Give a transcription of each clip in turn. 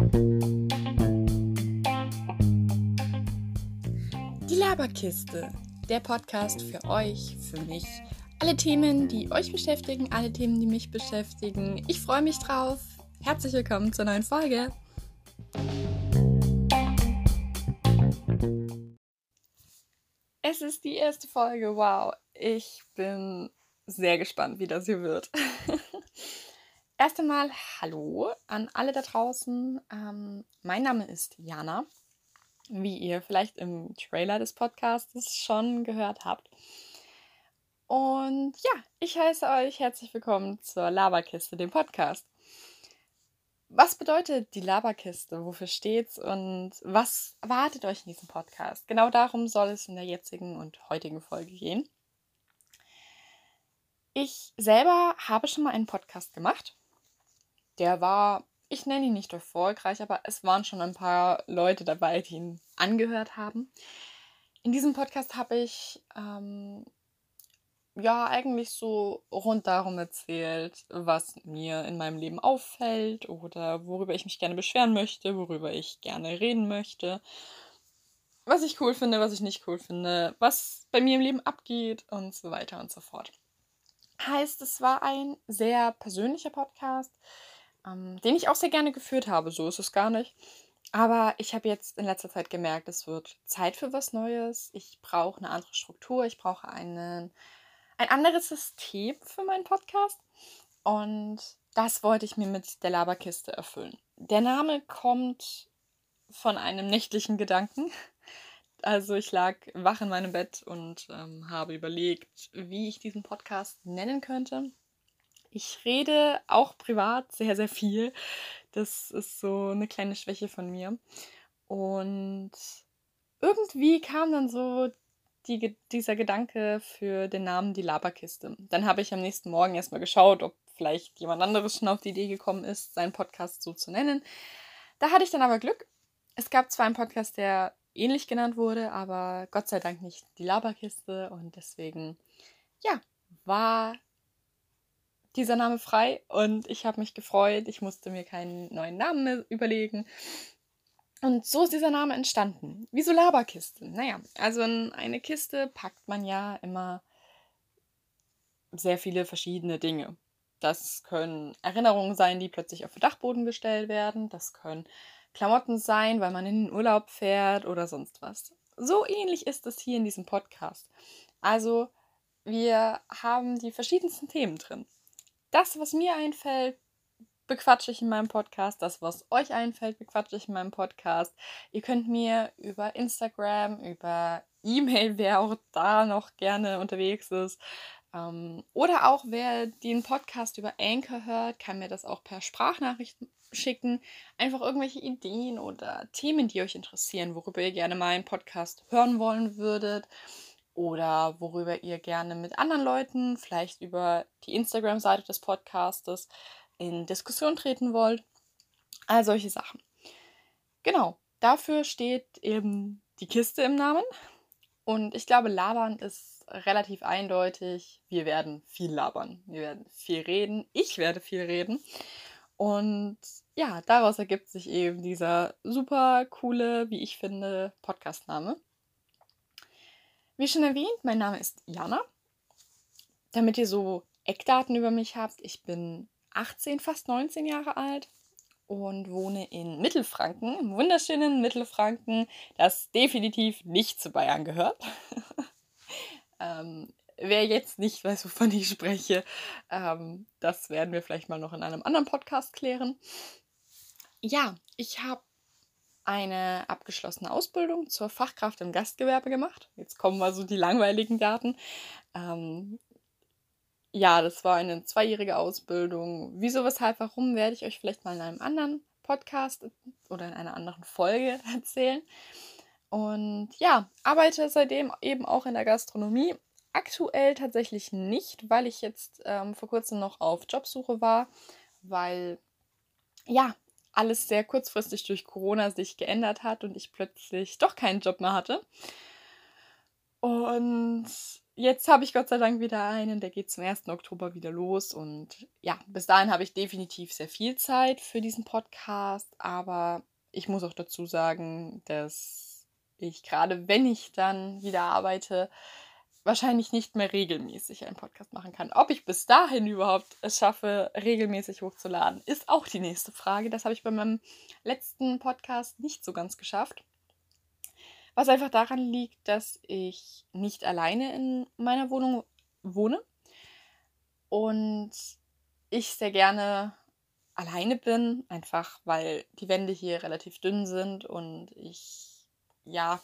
Die Laberkiste, der Podcast für euch, für mich. Alle Themen, die euch beschäftigen, alle Themen, die mich beschäftigen. Ich freue mich drauf. Herzlich willkommen zur neuen Folge. Es ist die erste Folge. Wow, ich bin sehr gespannt, wie das hier wird. Erst einmal Hallo an alle da draußen. Ähm, mein Name ist Jana, wie ihr vielleicht im Trailer des Podcasts schon gehört habt. Und ja, ich heiße euch herzlich willkommen zur Laberkiste, dem Podcast. Was bedeutet die Laberkiste? Wofür steht's und was erwartet euch in diesem Podcast? Genau darum soll es in der jetzigen und heutigen Folge gehen. Ich selber habe schon mal einen Podcast gemacht der war, ich nenne ihn nicht erfolgreich, aber es waren schon ein paar Leute dabei, die ihn angehört haben. In diesem Podcast habe ich ähm, ja eigentlich so rund darum erzählt, was mir in meinem Leben auffällt oder worüber ich mich gerne beschweren möchte, worüber ich gerne reden möchte, was ich cool finde, was ich nicht cool finde, was bei mir im Leben abgeht und so weiter und so fort. Heißt, es war ein sehr persönlicher Podcast ähm, den ich auch sehr gerne geführt habe. So ist es gar nicht. Aber ich habe jetzt in letzter Zeit gemerkt, es wird Zeit für was Neues. Ich brauche eine andere Struktur. Ich brauche einen, ein anderes System für meinen Podcast. Und das wollte ich mir mit der Laberkiste erfüllen. Der Name kommt von einem nächtlichen Gedanken. Also ich lag wach in meinem Bett und ähm, habe überlegt, wie ich diesen Podcast nennen könnte. Ich rede auch privat sehr, sehr viel. Das ist so eine kleine Schwäche von mir. Und irgendwie kam dann so die, dieser Gedanke für den Namen die Laberkiste. Dann habe ich am nächsten Morgen erstmal geschaut, ob vielleicht jemand anderes schon auf die Idee gekommen ist, seinen Podcast so zu nennen. Da hatte ich dann aber Glück. Es gab zwar einen Podcast, der ähnlich genannt wurde, aber Gott sei Dank nicht die Laberkiste und deswegen, ja, war dieser Name frei und ich habe mich gefreut. Ich musste mir keinen neuen Namen mehr überlegen. Und so ist dieser Name entstanden. Wieso Laberkiste? Naja, also in eine Kiste packt man ja immer sehr viele verschiedene Dinge. Das können Erinnerungen sein, die plötzlich auf den Dachboden gestellt werden. Das können Klamotten sein, weil man in den Urlaub fährt oder sonst was. So ähnlich ist es hier in diesem Podcast. Also wir haben die verschiedensten Themen drin das, was mir einfällt, bequatsche ich in meinem Podcast. Das, was euch einfällt, bequatsche ich in meinem Podcast. Ihr könnt mir über Instagram, über E-Mail, wer auch da noch gerne unterwegs ist, ähm, oder auch wer den Podcast über Anchor hört, kann mir das auch per Sprachnachricht schicken. Einfach irgendwelche Ideen oder Themen, die euch interessieren, worüber ihr gerne meinen Podcast hören wollen würdet oder worüber ihr gerne mit anderen Leuten, vielleicht über die Instagram-Seite des Podcastes, in Diskussion treten wollt. All solche Sachen. Genau, dafür steht eben die Kiste im Namen. Und ich glaube, labern ist relativ eindeutig. Wir werden viel labern. Wir werden viel reden. Ich werde viel reden. Und ja, daraus ergibt sich eben dieser super coole, wie ich finde, Podcastname. Wie schon erwähnt, mein Name ist Jana. Damit ihr so Eckdaten über mich habt, ich bin 18, fast 19 Jahre alt und wohne in Mittelfranken, im wunderschönen Mittelfranken, das definitiv nicht zu Bayern gehört. ähm, wer jetzt nicht weiß, wovon ich spreche, ähm, das werden wir vielleicht mal noch in einem anderen Podcast klären. Ja, ich habe eine abgeschlossene Ausbildung zur Fachkraft im Gastgewerbe gemacht. Jetzt kommen mal so die langweiligen Daten. Ähm, ja, das war eine zweijährige Ausbildung. Wieso, weshalb, warum, werde ich euch vielleicht mal in einem anderen Podcast oder in einer anderen Folge erzählen. Und ja, arbeite seitdem eben auch in der Gastronomie. Aktuell tatsächlich nicht, weil ich jetzt ähm, vor kurzem noch auf Jobsuche war, weil ja, alles sehr kurzfristig durch Corona sich geändert hat und ich plötzlich doch keinen Job mehr hatte. Und jetzt habe ich Gott sei Dank wieder einen, der geht zum 1. Oktober wieder los. Und ja, bis dahin habe ich definitiv sehr viel Zeit für diesen Podcast. Aber ich muss auch dazu sagen, dass ich gerade, wenn ich dann wieder arbeite, wahrscheinlich nicht mehr regelmäßig einen Podcast machen kann. Ob ich bis dahin überhaupt es schaffe, regelmäßig hochzuladen, ist auch die nächste Frage. Das habe ich bei meinem letzten Podcast nicht so ganz geschafft. Was einfach daran liegt, dass ich nicht alleine in meiner Wohnung wohne und ich sehr gerne alleine bin, einfach weil die Wände hier relativ dünn sind und ich ja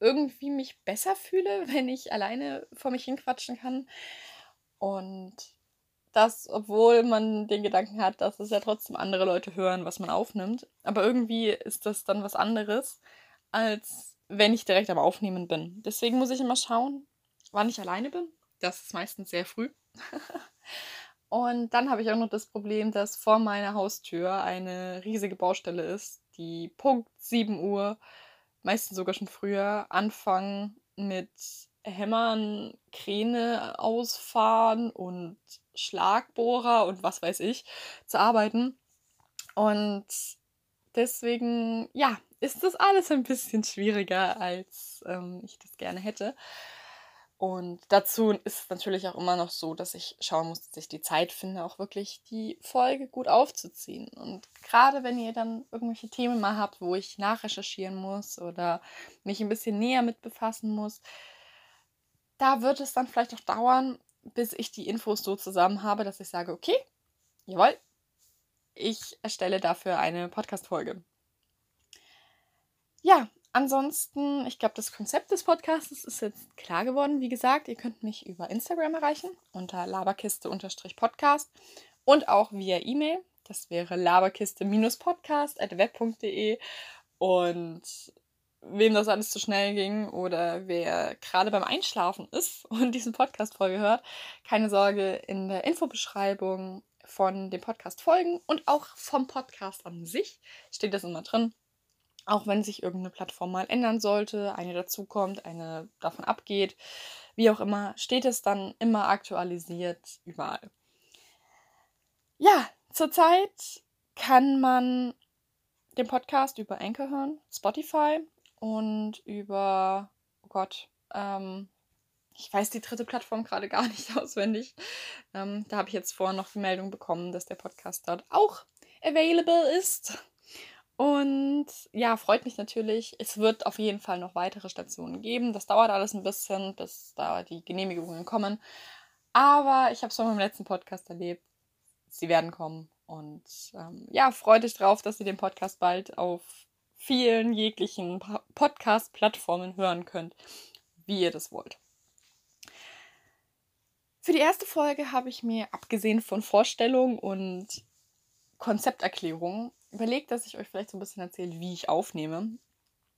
irgendwie mich besser fühle, wenn ich alleine vor mich hinquatschen kann. Und das, obwohl man den Gedanken hat, dass es ja trotzdem andere Leute hören, was man aufnimmt. Aber irgendwie ist das dann was anderes, als wenn ich direkt am Aufnehmen bin. Deswegen muss ich immer schauen, wann ich alleine bin. Das ist meistens sehr früh. Und dann habe ich auch noch das Problem, dass vor meiner Haustür eine riesige Baustelle ist, die Punkt 7 Uhr, meistens sogar schon früher, anfangen mit Hämmern, Kräne ausfahren und Schlagbohrer und was weiß ich zu arbeiten. Und deswegen, ja, ist das alles ein bisschen schwieriger, als ähm, ich das gerne hätte. Und dazu ist es natürlich auch immer noch so, dass ich schauen muss, dass ich die Zeit finde, auch wirklich die Folge gut aufzuziehen. Und gerade wenn ihr dann irgendwelche Themen mal habt, wo ich nachrecherchieren muss oder mich ein bisschen näher mit befassen muss, da wird es dann vielleicht auch dauern, bis ich die Infos so zusammen habe, dass ich sage, okay, jawohl, ich erstelle dafür eine Podcast-Folge. Ja, ansonsten, ich glaube, das Konzept des Podcasts ist jetzt klar geworden. Wie gesagt, ihr könnt mich über Instagram erreichen unter laberkiste-podcast und auch via E-Mail. Das wäre laberkiste-podcast.web.de und wem das alles zu schnell ging oder wer gerade beim Einschlafen ist und diesen Podcast-Folge hört, keine Sorge, in der Infobeschreibung von dem Podcast folgen und auch vom Podcast an sich steht das immer drin. Auch wenn sich irgendeine Plattform mal ändern sollte, eine dazukommt, eine davon abgeht, wie auch immer, steht es dann immer aktualisiert überall. Ja, zurzeit kann man den Podcast über Anchor hören, Spotify und über, oh Gott, ähm, ich weiß die dritte Plattform gerade gar nicht auswendig. Ähm, da habe ich jetzt vorhin noch die Meldung bekommen, dass der Podcast dort auch available ist. Und ja, freut mich natürlich. Es wird auf jeden Fall noch weitere Stationen geben. Das dauert alles ein bisschen, bis da die Genehmigungen kommen. Aber ich habe es von meinem letzten Podcast erlebt. Sie werden kommen. Und ähm, ja, freut euch drauf, dass ihr den Podcast bald auf vielen jeglichen Podcast-Plattformen hören könnt, wie ihr das wollt. Für die erste Folge habe ich mir, abgesehen von Vorstellung und Konzepterklärung, überlegt, dass ich euch vielleicht so ein bisschen erzähle, wie ich aufnehme.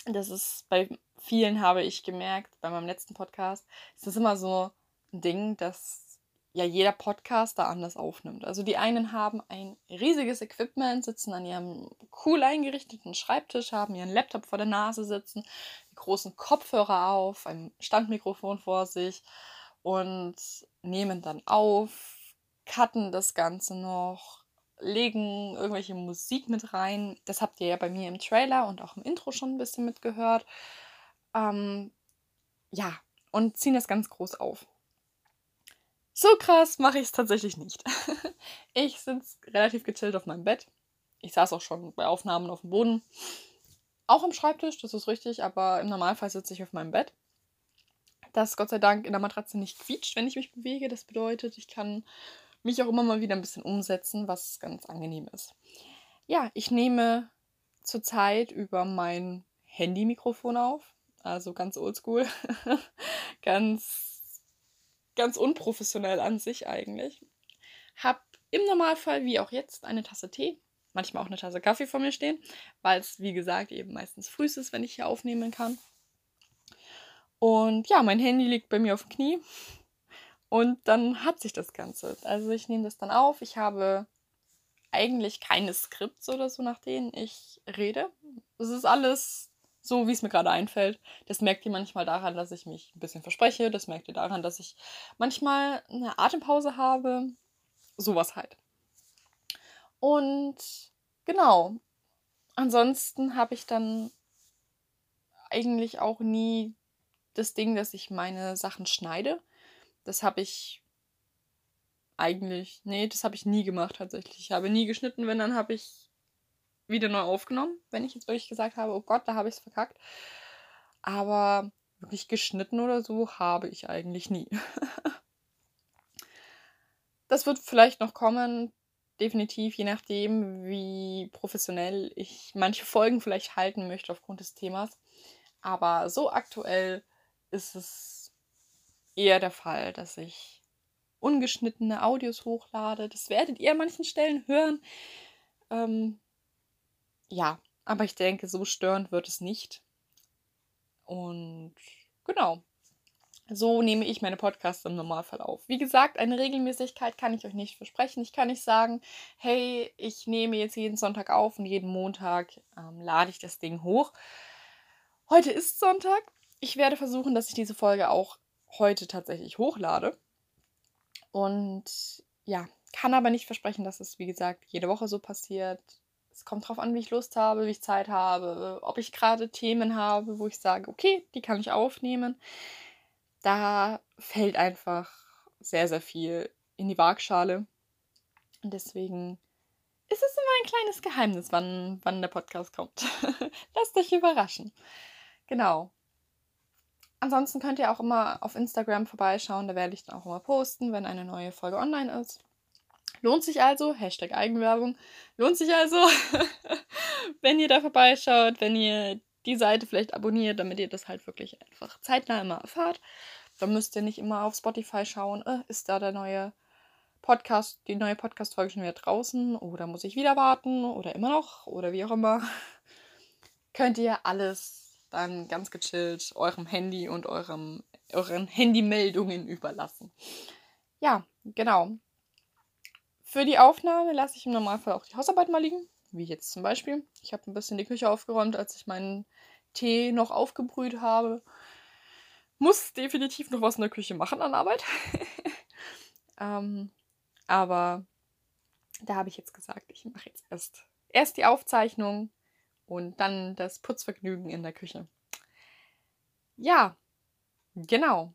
Das ist bei vielen, habe ich gemerkt, bei meinem letzten Podcast, ist das immer so ein Ding, dass ja jeder Podcaster anders aufnimmt. Also die einen haben ein riesiges Equipment, sitzen an ihrem cool eingerichteten Schreibtisch, haben ihren Laptop vor der Nase sitzen, die großen Kopfhörer auf, ein Standmikrofon vor sich und nehmen dann auf, cutten das Ganze noch, legen irgendwelche Musik mit rein. Das habt ihr ja bei mir im Trailer und auch im Intro schon ein bisschen mitgehört. Ähm, ja, und ziehen das ganz groß auf. So krass mache ich es tatsächlich nicht. ich sitze relativ gechillt auf meinem Bett. Ich saß auch schon bei Aufnahmen auf dem Boden. Auch am Schreibtisch, das ist richtig, aber im Normalfall sitze ich auf meinem Bett. Das Gott sei Dank in der Matratze nicht quietscht, wenn ich mich bewege. Das bedeutet, ich kann mich auch immer mal wieder ein bisschen umsetzen, was ganz angenehm ist. Ja, ich nehme zurzeit über mein Handy-Mikrofon auf, also ganz oldschool, ganz, ganz unprofessionell an sich eigentlich. Hab im Normalfall, wie auch jetzt, eine Tasse Tee, manchmal auch eine Tasse Kaffee vor mir stehen, weil es, wie gesagt, eben meistens früh ist, wenn ich hier aufnehmen kann. Und ja, mein Handy liegt bei mir auf dem Knie. Und dann hat sich das Ganze. Also ich nehme das dann auf. Ich habe eigentlich keine Skripts oder so, nach denen ich rede. Es ist alles so wie es mir gerade einfällt. Das merkt ihr manchmal daran, dass ich mich ein bisschen verspreche. Das merkt ihr daran, dass ich manchmal eine Atempause habe. Sowas halt. Und genau. Ansonsten habe ich dann eigentlich auch nie das Ding, dass ich meine Sachen schneide. Das habe ich eigentlich, nee, das habe ich nie gemacht tatsächlich. Ich habe nie geschnitten, wenn dann habe ich wieder neu aufgenommen, wenn ich jetzt wirklich gesagt habe, oh Gott, da habe ich es verkackt. Aber wirklich geschnitten oder so habe ich eigentlich nie. das wird vielleicht noch kommen, definitiv, je nachdem, wie professionell ich manche Folgen vielleicht halten möchte aufgrund des Themas. Aber so aktuell ist es eher der Fall, dass ich ungeschnittene Audios hochlade. Das werdet ihr an manchen Stellen hören. Ähm, ja, aber ich denke, so störend wird es nicht. Und genau. So nehme ich meine Podcasts im Normalfall auf. Wie gesagt, eine Regelmäßigkeit kann ich euch nicht versprechen. Ich kann nicht sagen, hey, ich nehme jetzt jeden Sonntag auf und jeden Montag ähm, lade ich das Ding hoch. Heute ist Sonntag. Ich werde versuchen, dass ich diese Folge auch heute tatsächlich hochlade. Und ja, kann aber nicht versprechen, dass es, wie gesagt, jede Woche so passiert. Es kommt drauf an, wie ich Lust habe, wie ich Zeit habe, ob ich gerade Themen habe, wo ich sage, okay, die kann ich aufnehmen. Da fällt einfach sehr, sehr viel in die Waagschale. Und deswegen ist es immer ein kleines Geheimnis, wann, wann der Podcast kommt. Lasst euch überraschen. Genau. Ansonsten könnt ihr auch immer auf Instagram vorbeischauen. Da werde ich dann auch immer posten, wenn eine neue Folge online ist. Lohnt sich also, Hashtag Eigenwerbung, lohnt sich also, wenn ihr da vorbeischaut, wenn ihr die Seite vielleicht abonniert, damit ihr das halt wirklich einfach zeitnah immer erfahrt. Dann müsst ihr nicht immer auf Spotify schauen, äh, ist da der neue Podcast, die neue Podcast-Folge schon wieder draußen oder muss ich wieder warten oder immer noch oder wie auch immer. Könnt ihr alles dann ganz gechillt eurem Handy und eurem, euren Handymeldungen überlassen. Ja, genau. Für die Aufnahme lasse ich im Normalfall auch die Hausarbeit mal liegen, wie jetzt zum Beispiel. Ich habe ein bisschen die Küche aufgeräumt, als ich meinen Tee noch aufgebrüht habe. Muss definitiv noch was in der Küche machen an Arbeit. ähm, aber da habe ich jetzt gesagt, ich mache jetzt erst, erst die Aufzeichnung und dann das Putzvergnügen in der Küche. Ja, genau.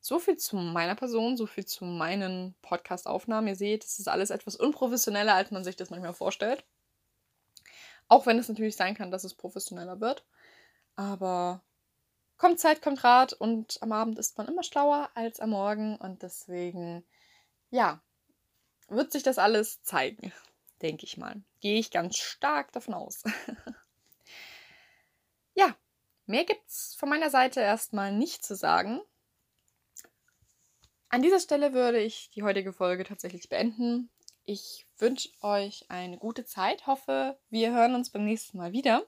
So viel zu meiner Person, so viel zu meinen Podcast-Aufnahmen. Ihr seht, es ist alles etwas unprofessioneller, als man sich das manchmal vorstellt. Auch wenn es natürlich sein kann, dass es professioneller wird. Aber kommt Zeit, kommt Rat und am Abend ist man immer schlauer als am Morgen und deswegen, ja, wird sich das alles zeigen, denke ich mal. Gehe ich ganz stark davon aus. ja, mehr gibt es von meiner Seite erstmal nicht zu sagen. An dieser Stelle würde ich die heutige Folge tatsächlich beenden. Ich wünsche euch eine gute Zeit, hoffe, wir hören uns beim nächsten Mal wieder,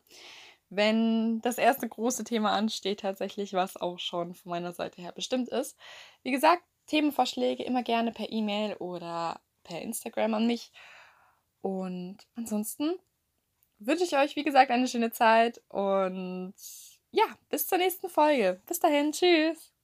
wenn das erste große Thema ansteht, tatsächlich, was auch schon von meiner Seite her bestimmt ist. Wie gesagt, Themenvorschläge immer gerne per E-Mail oder per Instagram an mich. Und ansonsten wünsche ich euch, wie gesagt, eine schöne Zeit und ja, bis zur nächsten Folge. Bis dahin, tschüss.